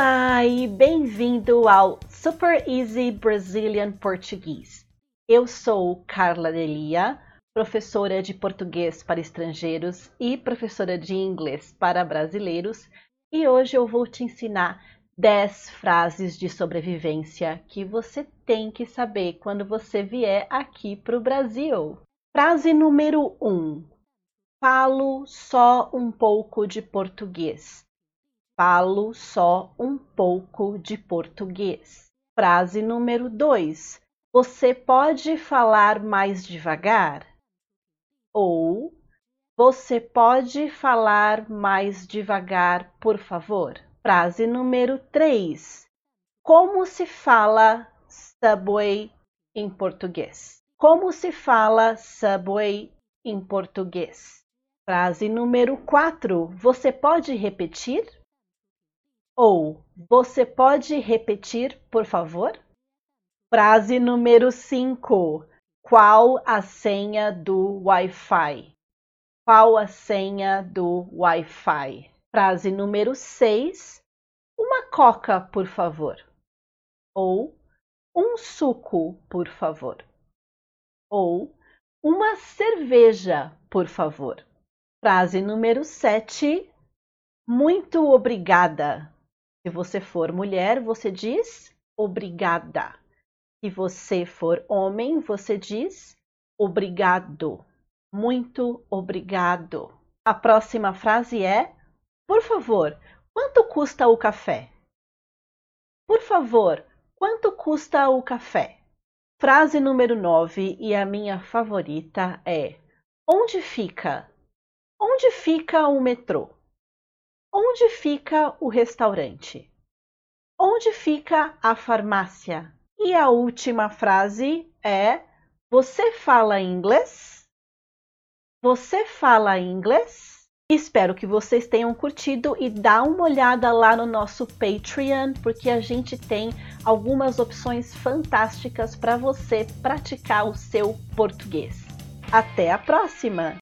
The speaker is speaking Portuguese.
Olá e bem-vindo ao Super Easy Brazilian Português. Eu sou Carla Delia, professora de português para estrangeiros e professora de inglês para brasileiros, e hoje eu vou te ensinar 10 frases de sobrevivência que você tem que saber quando você vier aqui para o Brasil. Frase número 1: Falo só um pouco de português. Falo só um pouco de português. Frase número 2. Você pode falar mais devagar? Ou você pode falar mais devagar, por favor? Frase número 3. Como se fala subway em português? Como se fala subway em português? Frase número 4. Você pode repetir? Ou você pode repetir, por favor? Frase número 5. Qual a senha do Wi-Fi? Qual a senha do Wi-Fi? Frase número 6. Uma coca, por favor. Ou um suco, por favor. Ou uma cerveja, por favor. Frase número 7. Muito obrigada. Se você for mulher, você diz obrigada. Se você for homem, você diz obrigado. Muito obrigado. A próxima frase é: Por favor, quanto custa o café? Por favor, quanto custa o café? Frase número 9 e a minha favorita é: Onde fica? Onde fica o metrô? Onde fica o restaurante? Onde fica a farmácia? E a última frase é: Você fala inglês? Você fala inglês? Espero que vocês tenham curtido e dá uma olhada lá no nosso Patreon, porque a gente tem algumas opções fantásticas para você praticar o seu português. Até a próxima!